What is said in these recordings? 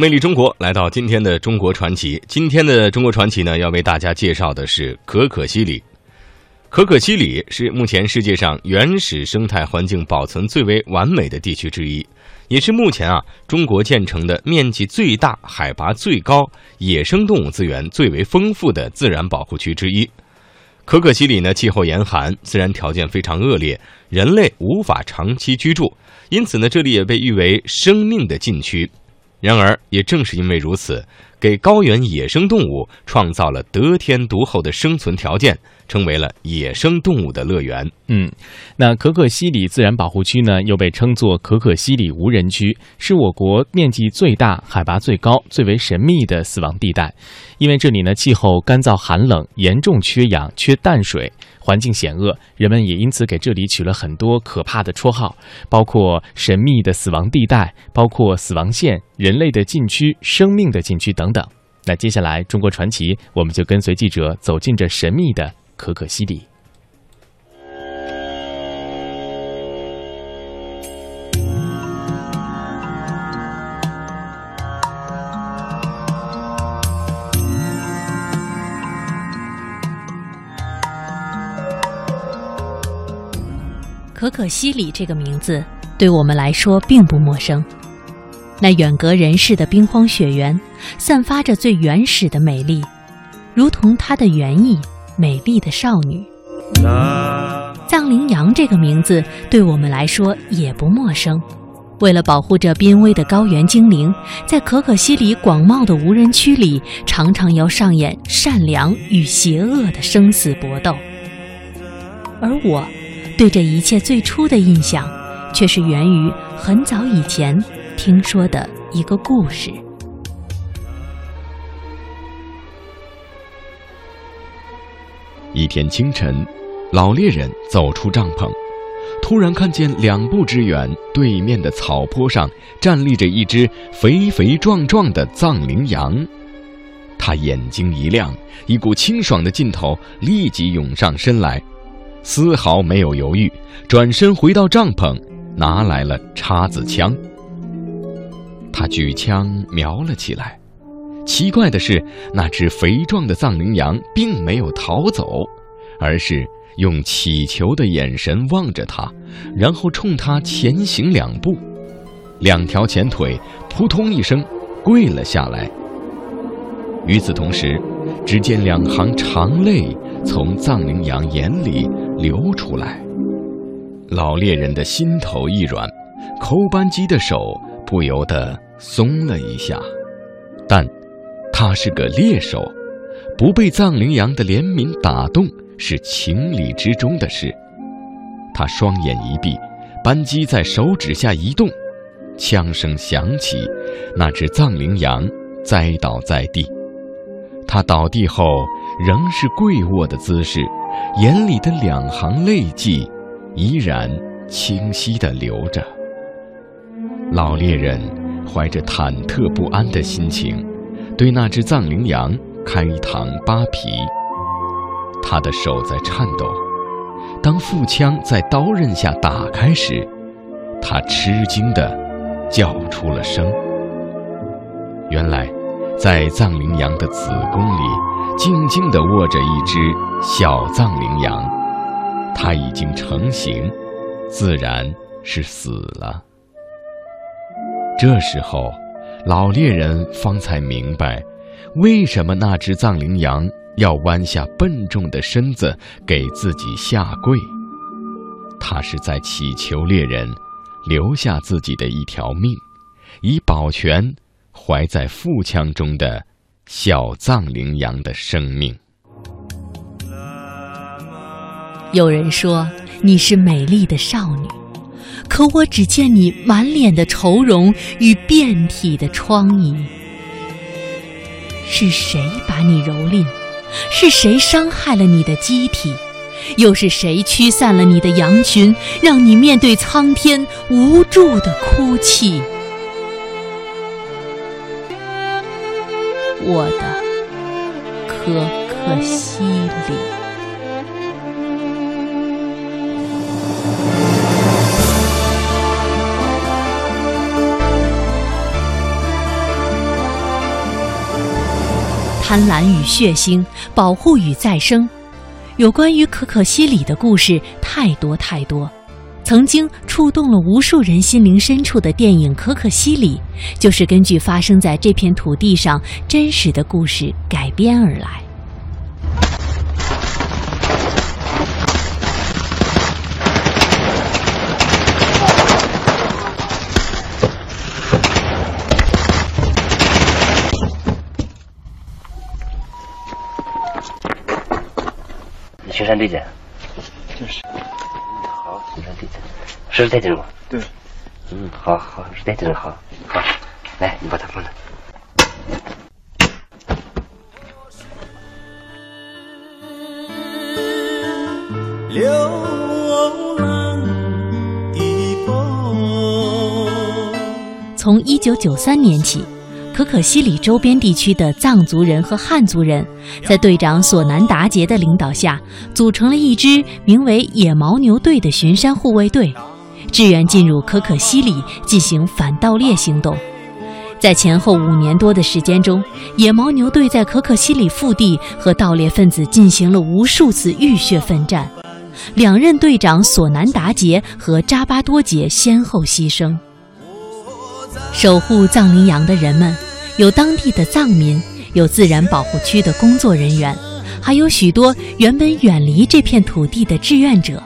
魅力中国来到今天的中国传奇。今天的中国传奇呢，要为大家介绍的是可可西里。可可西里是目前世界上原始生态环境保存最为完美的地区之一，也是目前啊中国建成的面积最大、海拔最高、野生动物资源最为丰富的自然保护区之一。可可西里呢，气候严寒，自然条件非常恶劣，人类无法长期居住，因此呢，这里也被誉为生命的禁区。然而，也正是因为如此，给高原野生动物创造了得天独厚的生存条件，成为了野生动物的乐园。嗯，那可可西里自然保护区呢，又被称作可可西里无人区，是我国面积最大、海拔最高、最为神秘的死亡地带。因为这里呢，气候干燥寒冷，严重缺氧、缺淡水。环境险恶，人们也因此给这里取了很多可怕的绰号，包括神秘的死亡地带，包括死亡线、人类的禁区、生命的禁区等等。那接下来，中国传奇，我们就跟随记者走进这神秘的可可西里。可可西里这个名字对我们来说并不陌生。那远隔人世的冰荒雪原，散发着最原始的美丽，如同它的原意——美丽的少女。藏羚羊这个名字对我们来说也不陌生。为了保护这濒危的高原精灵，在可可西里广袤的无人区里，常常要上演善良与邪恶的生死搏斗。而我。对这一切最初的印象，却是源于很早以前听说的一个故事。一天清晨，老猎人走出帐篷，突然看见两步之远，对面的草坡上站立着一只肥肥壮壮的藏羚羊。他眼睛一亮，一股清爽的劲头立即涌上身来。丝毫没有犹豫，转身回到帐篷，拿来了叉子枪。他举枪瞄了起来。奇怪的是，那只肥壮的藏羚羊并没有逃走，而是用乞求的眼神望着他，然后冲他前行两步，两条前腿扑通一声跪了下来。与此同时，只见两行长泪从藏羚羊眼里。流出来，老猎人的心头一软，扣扳机的手不由得松了一下。但，他是个猎手，不被藏羚羊的怜悯打动是情理之中的事。他双眼一闭，扳机在手指下移动，枪声响起，那只藏羚羊栽倒在地。他倒地后仍是跪卧的姿势。眼里的两行泪迹，依然清晰地流着。老猎人怀着忐忑不安的心情，对那只藏羚羊开膛扒皮。他的手在颤抖。当腹腔在刀刃下打开时，他吃惊地叫出了声。原来，在藏羚羊的子宫里，静静地卧着一只。小藏羚羊，它已经成型，自然是死了。这时候，老猎人方才明白，为什么那只藏羚羊要弯下笨重的身子给自己下跪。他是在祈求猎人留下自己的一条命，以保全怀在腹腔中的小藏羚羊的生命。有人说你是美丽的少女，可我只见你满脸的愁容与遍体的疮痍。是谁把你蹂躏？是谁伤害了你的机体？又是谁驱散了你的羊群，让你面对苍天无助的哭泣？我的可可西里。贪婪与血腥，保护与再生。有关于可可西里的故事太多太多。曾经触动了无数人心灵深处的电影《可可西里》，就是根据发生在这片土地上真实的故事改编而来。山对接？就是。好，雪山对接。是在这吗？对。嗯，好好，是在这好。好，来，你把它放那。流浪的风。从一九九三年起。可可西里周边地区的藏族人和汉族人，在队长索南达杰的领导下，组成了一支名为“野牦牛队”的巡山护卫队，支援进入可可西里进行反盗猎行动。在前后五年多的时间中，野牦牛队在可可西里腹地和盗猎分子进行了无数次浴血奋战，两任队长索南达杰和扎巴多杰先后牺牲。守护藏羚羊的人们。有当地的藏民，有自然保护区的工作人员，还有许多原本远离这片土地的志愿者。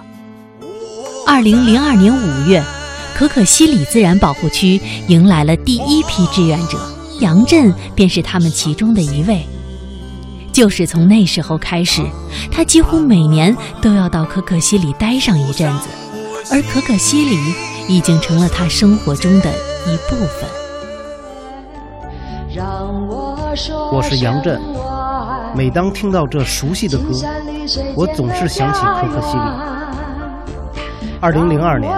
二零零二年五月，可可西里自然保护区迎来了第一批志愿者，杨震便是他们其中的一位。就是从那时候开始，他几乎每年都要到可可西里待上一阵子，而可可西里已经成了他生活中的一部分。我是杨震，每当听到这熟悉的歌，我总是想起可可西里。二零零二年，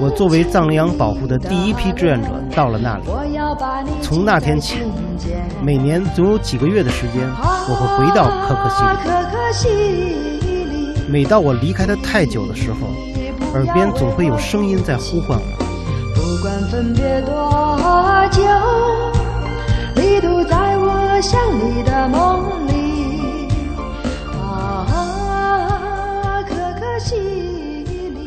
我作为藏羚羊保护的第一批志愿者到了那里。从那天起，每年总有几个月的时间，我会回到可可西里。每到我离开它太久的时候，耳边总会有声音在呼唤我。不管分别多久。你都在我想你的梦里，啊，可可西里。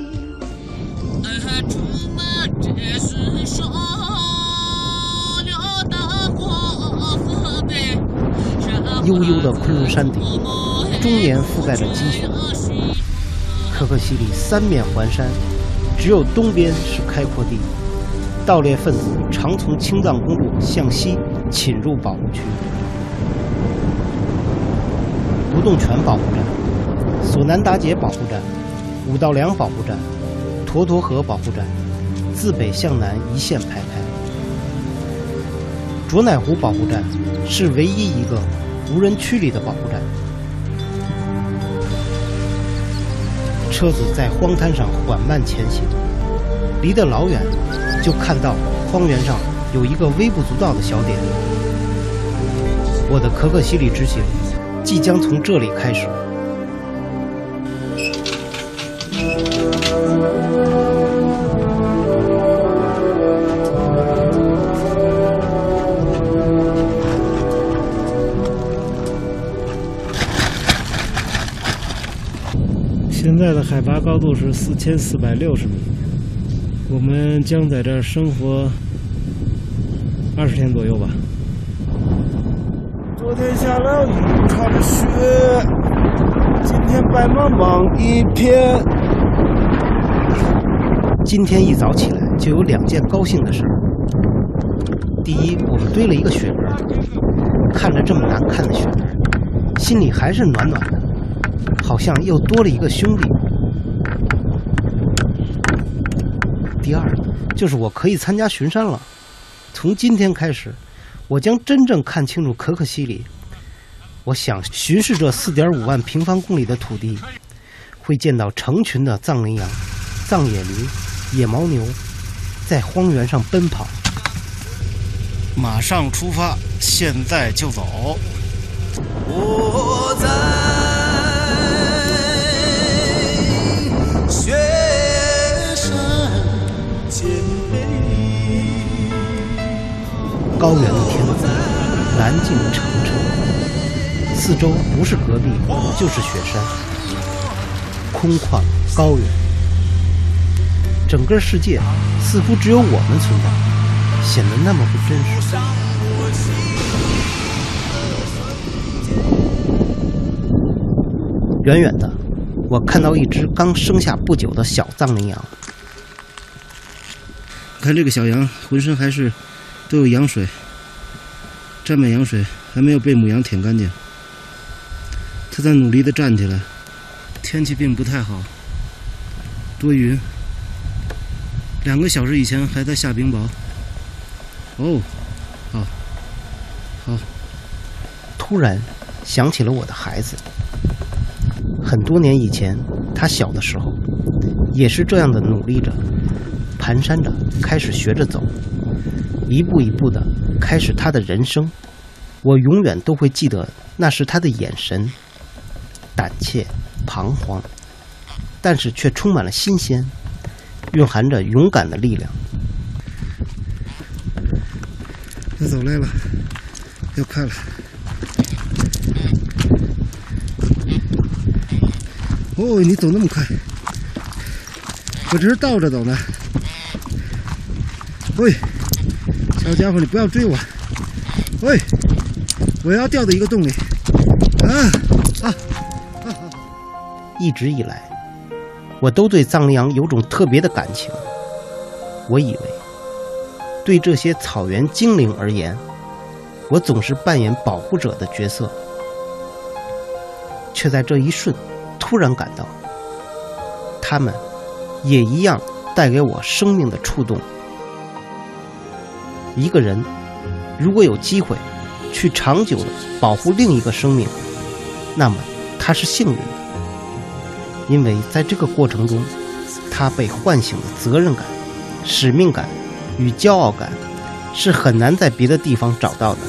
悠悠的昆仑山顶，终年覆盖着积雪。可可西里三面环山，只有东边是开阔地。盗猎分子常从青藏公路向西侵入保护区。不动泉保护站、索南达杰保护站、五道梁保护站、沱沱河保护站，自北向南一线排开。卓乃湖保护站是唯一一个无人区里的保护站。车子在荒滩上缓慢前行，离得老远。就看到荒原上有一个微不足道的小点。我的可可西里之行即将从这里开始。现在的海拔高度是四千四百六十米。我们将在这儿生活二十天左右吧。昨天下了雨，插着雪，今天白茫茫一片。今天一早起来就有两件高兴的事儿。第一，我们堆了一个雪人，看着这么难看的雪人，心里还是暖暖的，好像又多了一个兄弟。第二，就是我可以参加巡山了。从今天开始，我将真正看清楚可可西里。我想巡视这四点五万平方公里的土地，会见到成群的藏羚羊、藏野驴、野牦牛，在荒原上奔跑。马上出发，现在就走。我在。高原的天空，蓝净澄澈，四周不是戈壁就是雪山，空旷高远，整个世界似乎只有我们存在，显得那么不真实。远远的，我看到一只刚生下不久的小藏羚羊。看这个小羊，浑身还是都有羊水，沾满羊水，还没有被母羊舔干净。它在努力的站起来。天气并不太好，多云。两个小时以前还在下冰雹。哦，好，好。突然想起了我的孩子。很多年以前，他小的时候，也是这样的努力着，蹒跚着，开始学着走，一步一步的开始他的人生。我永远都会记得，那是他的眼神，胆怯、彷徨，但是却充满了新鲜，蕴含着勇敢的力量。他走累了，要快了。哦，你走那么快，我只是倒着走呢。喂，小家伙，你不要追我。喂，我要掉到一个洞里。啊啊啊！一直以来，我都对藏羚羊有种特别的感情。我以为，对这些草原精灵而言，我总是扮演保护者的角色，却在这一瞬。突然感到，他们也一样带给我生命的触动。一个人如果有机会去长久的保护另一个生命，那么他是幸运的，因为在这个过程中，他被唤醒的责任感、使命感与骄傲感是很难在别的地方找到的。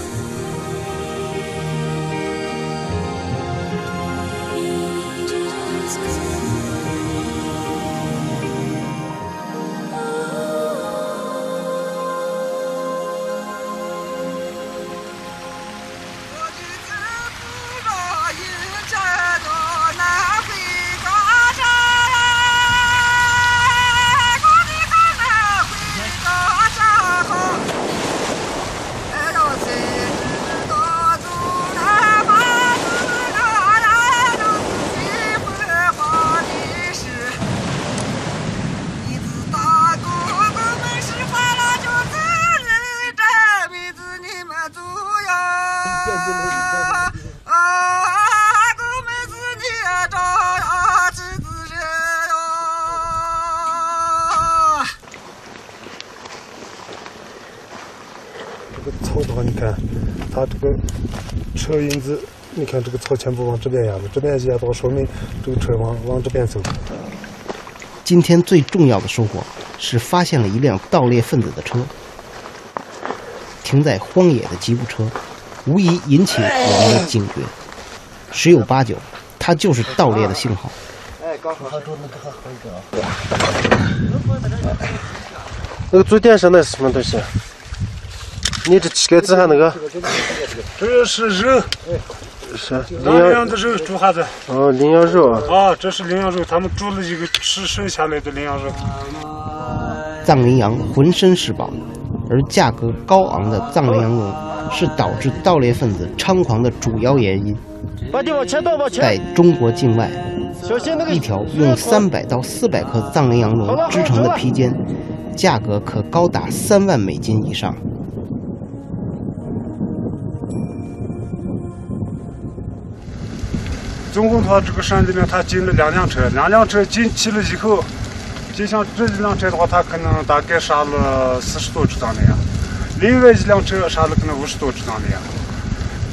车印子，你看这个草全部往这边压的，这边压到，说明这个车往往这边走。今天最重要的收获是发现了一辆盗猎分子的车，停在荒野的吉普车，无疑引起我们的警觉。十有八九，它就是盗猎的信号。哎，刚好那个那个最电上那是什么东西？你这乞丐子还那个？这是肉，是羚羊的肉煮哈子。哦，羚羊肉啊。啊，这是羚羊肉，他们煮了一个吃剩下来的羚羊肉。藏羚羊浑身是宝，而价格高昂的藏羚羊绒是导致盗猎分子猖狂的主要原因。在中国境外，一条用三百到四百克藏羚羊绒织成的披肩，价格可高达三万美金以上。总共他这个山里面，他进了两辆车，两辆车进去了以后，就像这一辆车的话，他可能大概杀了四十多只藏羚羊，另外一辆车杀了可能五十多只藏羚羊。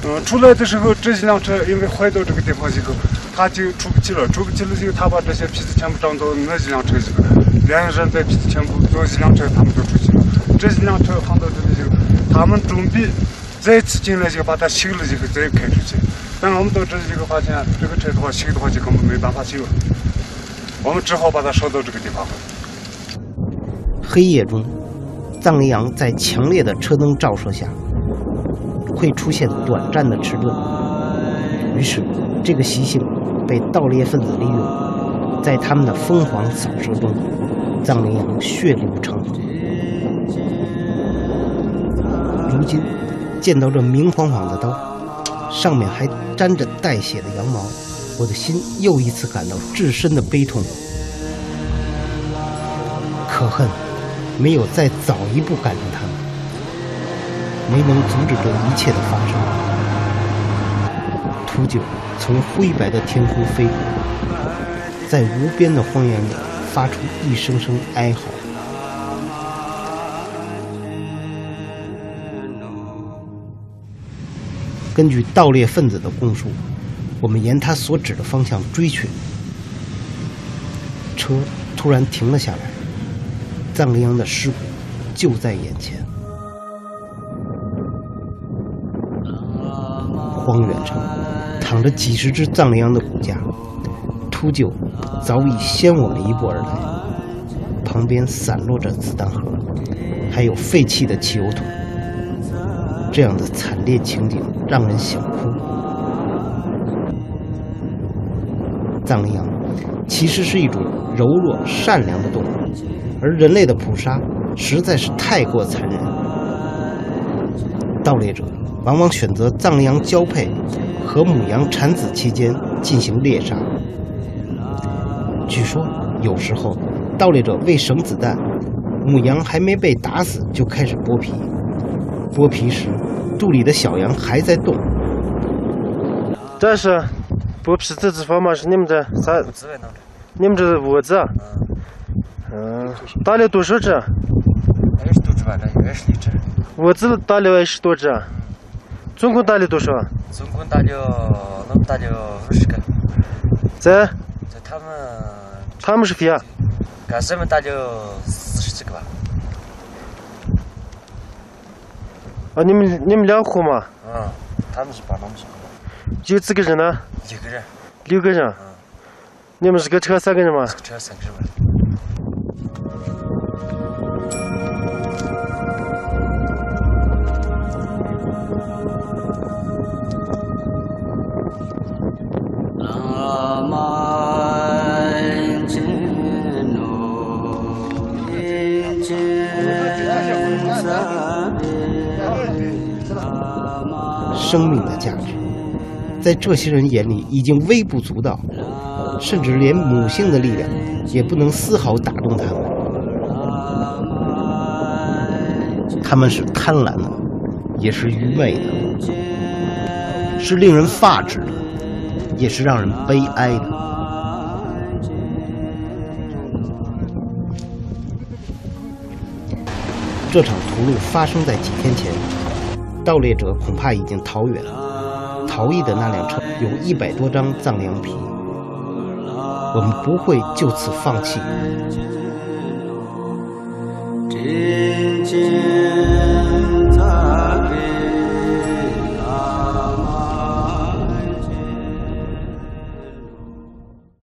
嗯，出来的时候，这一辆车因为坏到这个地方以后，他就出不去了，出不去了以后，他把这些皮子全部装到那几辆车里边，两个人在皮子全部坐几辆车，他们都出去了。这几辆车放到这里以后，他们准备再次进来就把它修了以后再开出去。但是我们到这里以后发现，这个车的话修的话就根本没办法修，我们只好把它烧到这个地方。黑夜中，藏羚羊在强烈的车灯照射下，会出现短暂的迟钝。于是，这个习性被盗猎分子利用，在他们的疯狂扫射中，藏羚羊血流成河。如今见到这明晃晃的刀，上面还沾着带血的羊毛，我的心又一次感到至深的悲痛。可恨，没有再早一步赶上他们，没能阻止这一切的发生。秃鹫从灰白的天空飞过，在无边的荒原里发出一声声哀嚎。根据盗猎分子的供述，我们沿他所指的方向追去，车突然停了下来，藏羚羊的尸骨就在眼前。荒原上躺着几十只藏羚羊的骨架，秃鹫早已先我们一步而来，旁边散落着子弹盒，还有废弃的汽油桶。这样的惨烈情景让人想哭。藏羚羊其实是一种柔弱善良的动物，而人类的捕杀实在是太过残忍。盗猎者往往选择藏羚羊交配和母羊产子期间进行猎杀。据说有时候盗猎者为省子弹，母羊还没被打死就开始剥皮。剥皮时，肚里的小羊还在动。但是剥皮这地方嘛？是你们这啥？你们这是窝子？嗯。打了多少只？二十多只吧，这二十几只。窝子打了二十多只。总共打了多少？总共打了，那么打了五十个。在？在他们。他们是谁啊？干什么打了四十几个吧。啊，你们你们两户嘛？嗯，他们是帮我们是。有几个人呢？一个人。六个人。嗯。你们是个车三个人吗？车三个人。生命的价值，在这些人眼里已经微不足道，甚至连母性的力量也不能丝毫打动他们。他们是贪婪的，也是愚昧的，是令人发指的，也是让人悲哀的。这场屠戮发生在几天前。盗猎者恐怕已经逃远了，逃逸的那辆车有一百多张藏羚羊皮，我们不会就此放弃。